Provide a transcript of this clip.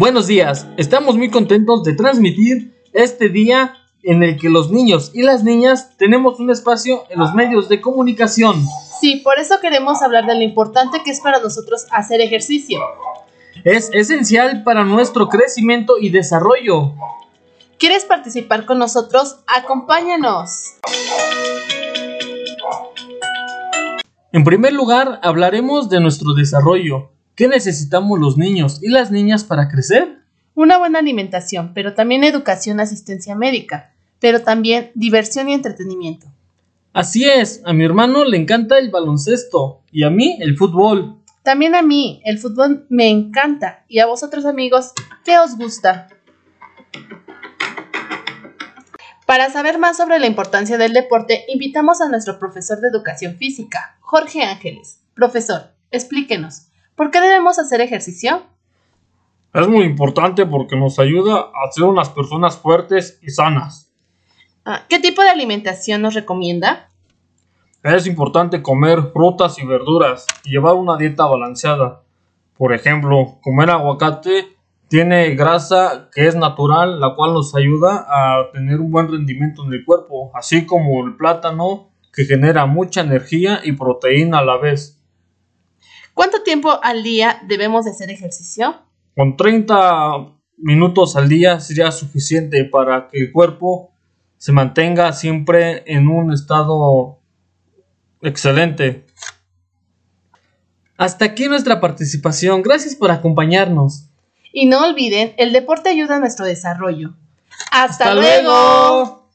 Buenos días, estamos muy contentos de transmitir este día en el que los niños y las niñas tenemos un espacio en los medios de comunicación. Sí, por eso queremos hablar de lo importante que es para nosotros hacer ejercicio. Es esencial para nuestro crecimiento y desarrollo. ¿Quieres participar con nosotros? Acompáñanos. En primer lugar, hablaremos de nuestro desarrollo. ¿Qué necesitamos los niños y las niñas para crecer? Una buena alimentación, pero también educación, asistencia médica, pero también diversión y entretenimiento. Así es, a mi hermano le encanta el baloncesto y a mí el fútbol. También a mí, el fútbol me encanta. ¿Y a vosotros amigos, qué os gusta? Para saber más sobre la importancia del deporte, invitamos a nuestro profesor de educación física, Jorge Ángeles. Profesor, explíquenos, ¿por qué debemos hacer ejercicio? Es muy importante porque nos ayuda a ser unas personas fuertes y sanas. Ah, ¿Qué tipo de alimentación nos recomienda? Es importante comer frutas y verduras y llevar una dieta balanceada. Por ejemplo, comer aguacate tiene grasa que es natural, la cual nos ayuda a tener un buen rendimiento en el cuerpo, así como el plátano que genera mucha energía y proteína a la vez. ¿Cuánto tiempo al día debemos de hacer ejercicio? Con 30 minutos al día sería suficiente para que el cuerpo se mantenga siempre en un estado excelente. Hasta aquí nuestra participación. Gracias por acompañarnos. Y no olviden, el deporte ayuda a nuestro desarrollo. ¡Hasta, luego!